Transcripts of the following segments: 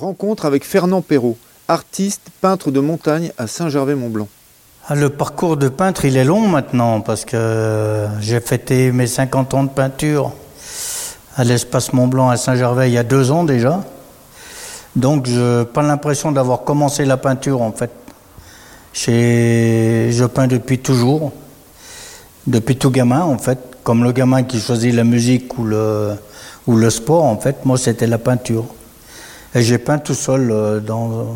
Rencontre avec Fernand Perrault, artiste, peintre de montagne à Saint-Gervais-Mont-Blanc. Ah, le parcours de peintre, il est long maintenant parce que j'ai fêté mes 50 ans de peinture à l'espace Mont-Blanc à Saint-Gervais il y a deux ans déjà. Donc je n'ai pas l'impression d'avoir commencé la peinture en fait. Je peins depuis toujours, depuis tout gamin en fait, comme le gamin qui choisit la musique ou le, ou le sport en fait, moi c'était la peinture. Et j'ai peint tout seul euh, dans...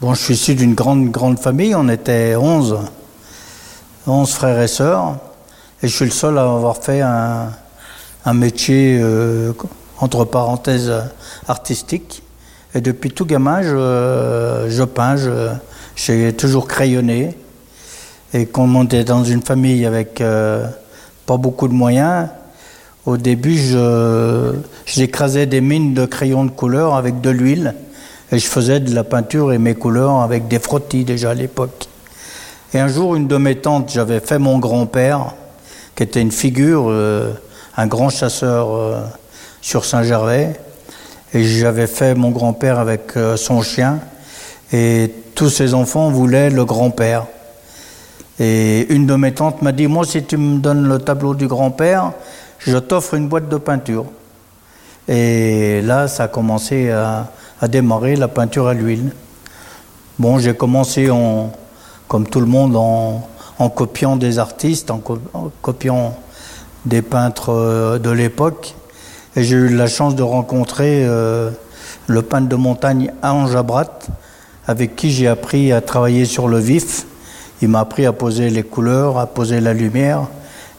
Bon, je suis issu d'une grande, grande famille, on était 11, 11 frères et sœurs, et je suis le seul à avoir fait un, métier, euh, entre parenthèses, artistique. Et depuis tout gamin, je, peins, j'ai toujours crayonné. Et comme on était dans une famille avec euh, pas beaucoup de moyens, au début, j'écrasais des mines de crayons de couleur avec de l'huile et je faisais de la peinture et mes couleurs avec des frottis déjà à l'époque. Et un jour, une de mes tantes, j'avais fait mon grand-père, qui était une figure, euh, un grand chasseur euh, sur Saint-Gervais, et j'avais fait mon grand-père avec euh, son chien, et tous ses enfants voulaient le grand-père. Et une de mes tantes m'a dit, moi, si tu me donnes le tableau du grand-père, je t'offre une boîte de peinture. Et là, ça a commencé à, démarrer la peinture à l'huile. Bon, j'ai commencé en, comme tout le monde en, copiant des artistes, en, copiant des peintres euh, de l'époque. Et j'ai eu la chance de rencontrer euh, le peintre de montagne Anne Jabrat, avec qui j'ai appris à travailler sur le vif. Il m'a appris à poser les couleurs, à poser la lumière.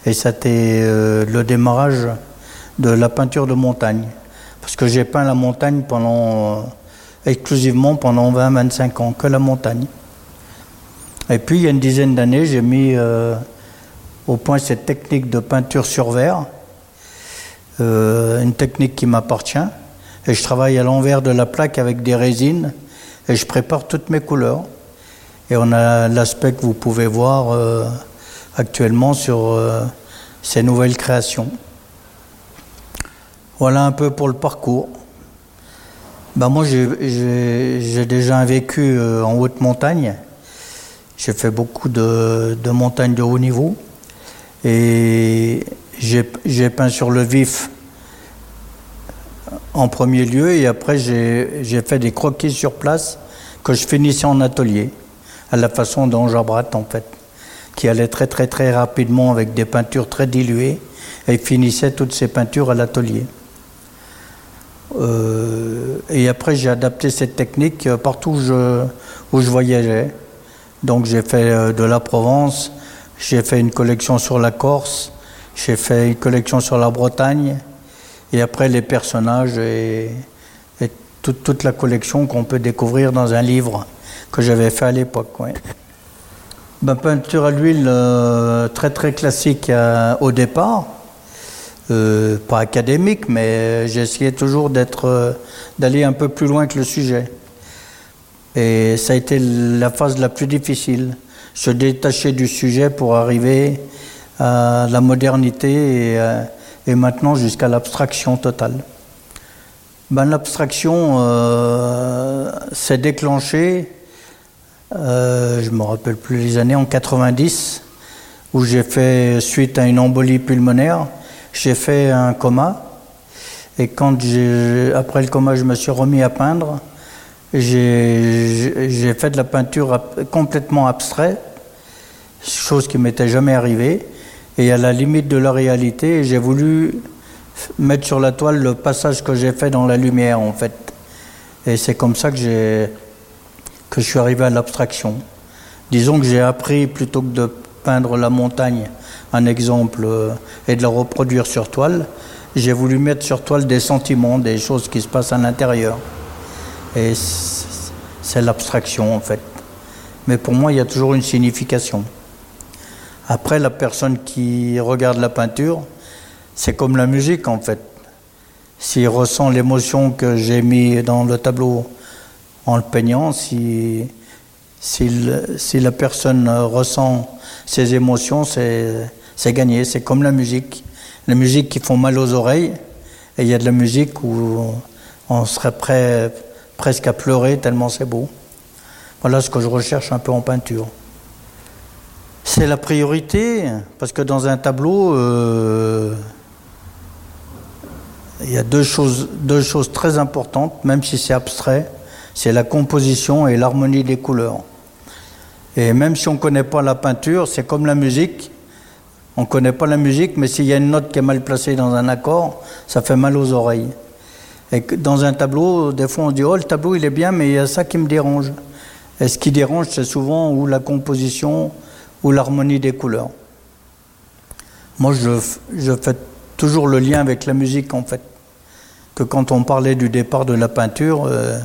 Et c'était euh, le démarrage de la peinture de montagne. Parce que j'ai peint la montagne pendant, euh, exclusivement pendant 20-25 ans, que la montagne. Et puis, il y a une dizaine d'années, j'ai mis euh, au point cette technique de peinture sur verre, une technique qui m'appartient. Et je travaille à l'envers de la plaque avec des résines et je prépare toutes mes couleurs. Et on a l'aspect que vous pouvez voir actuellement sur euh, ces nouvelles créations. Voilà un peu pour le parcours. Ben moi, j'ai déjà vécu euh, en haute montagne. J'ai fait beaucoup de, montagnes de haut niveau. Et j'ai peint sur le vif en premier lieu. Et après, j'ai fait des croquis sur place que je finissais en atelier, à la façon d'Anjabrat en fait qui allait très très très rapidement avec des peintures très diluées et finissait toutes ces peintures à l'atelier. Euh, et après j'ai adapté cette technique partout où je, voyageais. Donc j'ai fait euh, de la Provence, j'ai fait une collection sur la Corse, j'ai fait une collection sur la Bretagne, et après les personnages et, toute, toute, la collection qu'on peut découvrir dans un livre que j'avais fait à l'époque. Ben, peinture à l'huile euh, très très classique euh, au départ, euh, pas académique, mais j'essayais toujours d'être, d'aller un peu plus loin que le sujet. Et ça a été la phase la plus difficile, se détacher du sujet pour arriver à la modernité et, maintenant jusqu'à l'abstraction totale. Ben, l'abstraction s'est déclenchée euh, je ne me rappelle plus les années, en 90, où j'ai fait, suite à une embolie pulmonaire, j'ai fait un coma. Et quand après le coma, je me suis remis à peindre, j'ai fait de la peinture complètement abstraite, chose qui m'était jamais arrivée. Et à la limite de la réalité, j'ai voulu mettre sur la toile le passage que j'ai fait dans la lumière, en fait. Et c'est comme ça que j'ai que je suis arrivé à l'abstraction. Disons que j'ai appris, plutôt que de peindre la montagne, un exemple, euh, et de la reproduire sur toile, j'ai voulu mettre sur toile des sentiments, des choses qui se passent à l'intérieur. Et c'est l'abstraction en fait. Mais pour moi, il y a toujours une signification. Après, la personne qui regarde la peinture, c'est comme la musique en fait. S'il ressent l'émotion que j'ai mis dans le tableau en le peignant, si, la personne ressent ses émotions, c'est gagné. C'est comme la musique. La musique qui font mal aux oreilles, et il y a de la musique où on serait presque à pleurer tellement c'est beau. Voilà ce que je recherche un peu en peinture. C'est la priorité, parce que dans un tableau, euh, il y a deux choses, deux choses très importantes, même si c'est abstrait, c'est la composition et l'harmonie des couleurs. Et même si on ne connaît pas la peinture, c'est comme la musique. On ne connaît pas la musique, mais s'il y a une note qui est mal placée dans un accord, ça fait mal aux oreilles. Et dans un tableau, des fois on dit Oh, le tableau il est bien, mais il y a ça qui me dérange. Et ce qui dérange, c'est souvent ou la composition ou l'harmonie des couleurs. Moi, je, fais toujours le lien avec la musique en fait. Que quand on parlait du départ de la peinture, euh,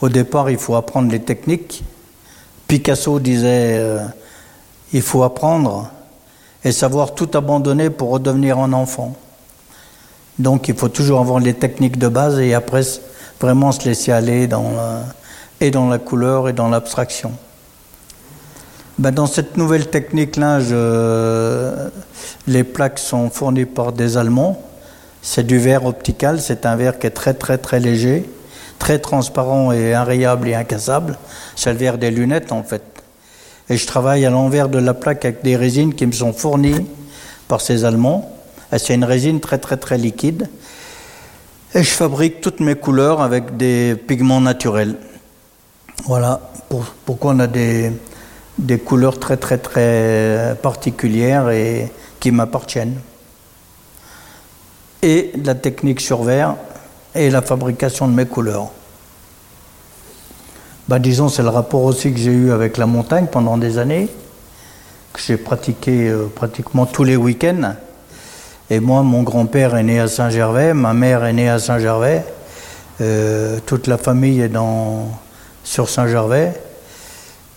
au départ, il faut apprendre les techniques. Picasso disait euh, il faut apprendre et savoir tout abandonner pour redevenir un enfant. Donc il faut toujours avoir les techniques de base et après vraiment se laisser aller dans et dans la couleur et dans l'abstraction. Ben, dans cette nouvelle technique-là, les plaques sont fournies par des Allemands. C'est du verre optical, c'est un verre qui est très très très léger, très transparent et inrayable et incassable. C'est le verre des lunettes en fait. Et je travaille à l'envers de la plaque avec des résines qui me sont fournies par ces Allemands. C'est une résine très très très liquide. Et je fabrique toutes mes couleurs avec des pigments naturels. Voilà pourquoi on a des, des couleurs très très très particulières et qui m'appartiennent. Et la technique sur verre et la fabrication de mes couleurs. Bah, disons, c'est le rapport aussi que j'ai eu avec la montagne pendant des années, que j'ai pratiqué euh, pratiquement tous les week-ends. Et moi, mon grand-père est né à Saint-Gervais, ma mère est née à Saint-Gervais, euh, toute la famille est dans, sur Saint-Gervais.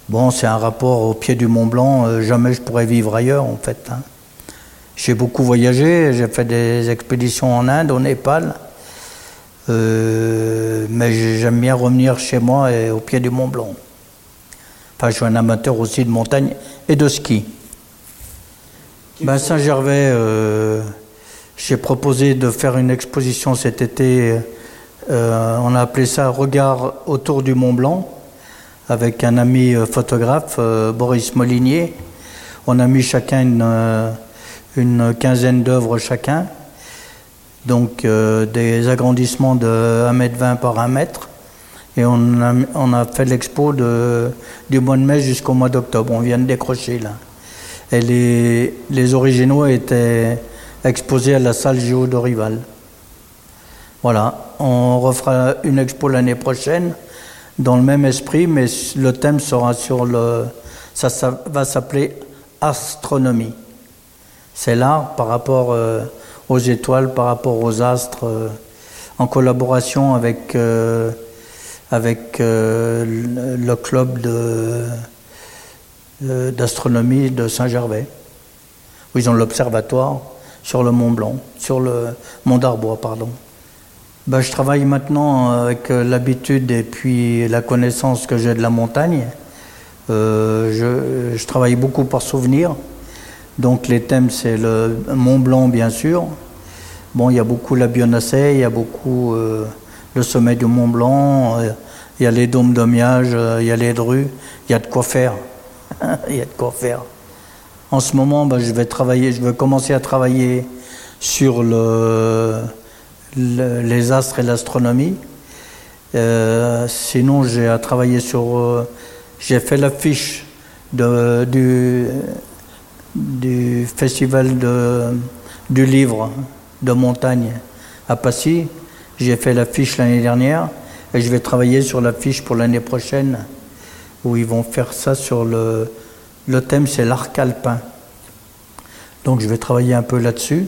Bon, c'est un rapport au pied du Mont Blanc, euh, jamais je pourrais vivre ailleurs en fait. Hein. J'ai beaucoup voyagé, j'ai fait des expéditions en Inde, au Népal. Euh, mais j'aime bien revenir chez moi et au pied du Mont Blanc. Enfin, je suis un amateur aussi de montagne et de ski. Ben, Saint-Gervais, euh, j'ai proposé de faire une exposition cet été. Euh, on a appelé ça Regard autour du Mont Blanc avec un ami photographe, Boris Molinier. On a mis chacun une, une quinzaine d'œuvres chacun donc euh, des agrandissements de 1m20 par 1 m. Et on a, on a fait l'expo du mois de mai jusqu'au mois d'octobre. On vient de décrocher là. Et les, les, originaux étaient exposés à la salle Géo d'Orival. Voilà, on refera une expo l'année prochaine dans le même esprit, mais le thème sera sur le. Ça, ça va s'appeler astronomie. C'est l'art par rapport. Euh, aux étoiles par rapport aux astres, euh, en collaboration avec, euh, avec euh, le, club d'astronomie de, Saint-Gervais, où ils ont l'observatoire sur le Mont Blanc, sur le Mont d'Arbois, pardon. Ben, je travaille maintenant avec l'habitude et puis la connaissance que j'ai de la montagne. je, je, travaille beaucoup par souvenir. Donc les thèmes, c'est le Mont Blanc, bien sûr. Bon, il y a beaucoup la Bionacée, il y a beaucoup euh, le sommet du Mont Blanc, euh, il y a les dômes d'Omiage, euh, il y a les drues, il y a de quoi faire. il y a de quoi faire. En ce moment, ben, je vais travailler, je vais commencer à travailler sur le, les astres et l'astronomie. sinon, j'ai à travailler sur. j'ai fait l'affiche du, du festival de, du livre de montagne à Passy. J'ai fait l'affiche l'année dernière et je vais travailler sur l'affiche pour l'année prochaine où ils vont faire ça sur le, le thème c'est l'arc alpin. Donc je vais travailler un peu là-dessus.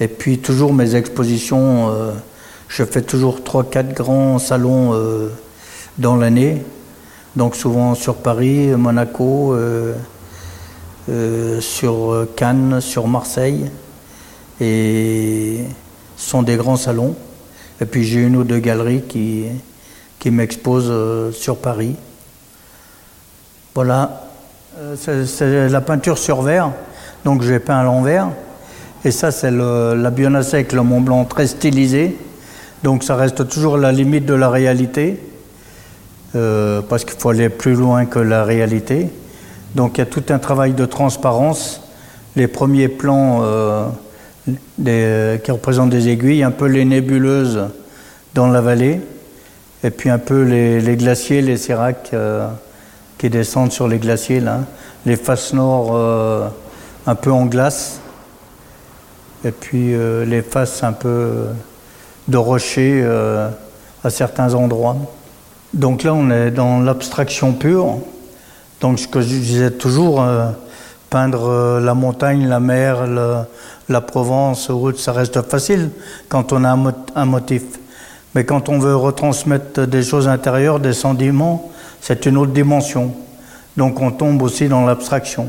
Et puis toujours mes expositions, euh, je fais toujours 3-4 grands salons euh, dans l'année. Donc souvent sur Paris, Monaco, euh, sur Cannes, sur Marseille. Et ce sont des grands salons. Et puis j'ai une ou deux galeries qui, qui m'exposent euh, sur Paris. Voilà, euh, c'est la peinture sur verre, donc j'ai peint à l'envers. Et ça, c'est la Bionacée avec le Mont Blanc très stylisé. Donc ça reste toujours la limite de la réalité, euh, parce qu'il faut aller plus loin que la réalité. Donc il y a tout un travail de transparence. Les premiers plans qui représentent des aiguilles, un peu les nébuleuses dans la vallée, et puis un peu les, glaciers, les séracs euh, qui descendent sur les glaciers, là. les faces nord un peu en glace, et puis les faces un peu de rochers euh, à certains endroits. Donc là, on est dans l'abstraction pure. Donc ce que je disais toujours, euh, peindre euh, la montagne, la mer, la Provence, ça reste facile quand on a un, motif. Mais quand on veut retransmettre des choses intérieures, des sentiments, c'est une autre dimension. Donc on tombe aussi dans l'abstraction.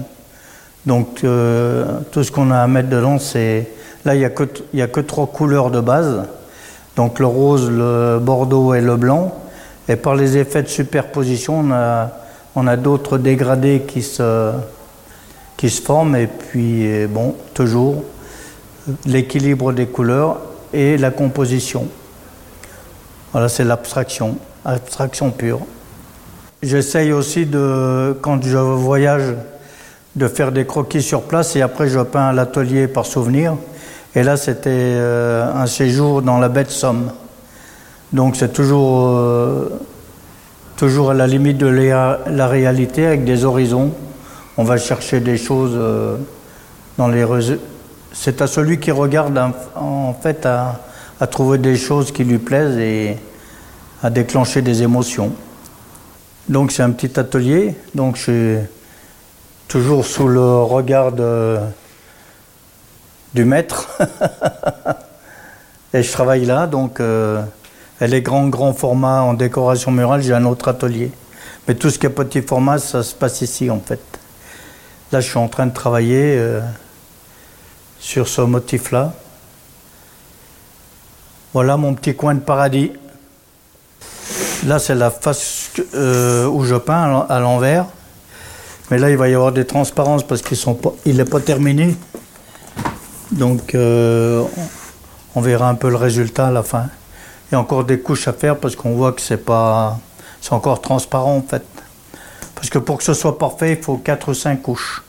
Donc tout ce qu'on a à mettre dedans, c'est... Là, il n'y a, a, que trois couleurs de base donc le rose, le bordeaux et le blanc. Et par les effets de superposition, on a, d'autres dégradés qui se, qui se forment. Et puis, bon, toujours l'équilibre des couleurs et la composition. Voilà, c'est l'abstraction, abstraction pure. J'essaye aussi de, quand je voyage, de faire des croquis sur place et après je peins à l'atelier par souvenir. Et là, c'était euh, un séjour dans la baie de Somme. Donc c'est toujours, euh, toujours à la limite de la, réalité avec des horizons. On va chercher des choses euh, dans les C'est à celui qui regarde en, fait à, trouver des choses qui lui plaisent et à déclencher des émotions. Donc c'est un petit atelier. Donc je suis toujours sous le regard du maître. et je travaille là, donc euh, elle est grand, grand format en décoration murale, j'ai un autre atelier. Mais tout ce qui est petit format, ça se passe ici en fait. Là, je suis en train de travailler euh, sur ce motif-là. Voilà mon petit coin de paradis. Là, c'est la face euh, où je peins à l'envers. Mais là, il va y avoir des transparences parce qu'il n'est pas terminé. Donc euh, on verra un peu le résultat à la fin. Il y a encore des couches à faire parce qu'on voit que c'est pas c'est encore transparent en fait. Parce que pour que ce soit parfait, il faut 4 ou 5 couches.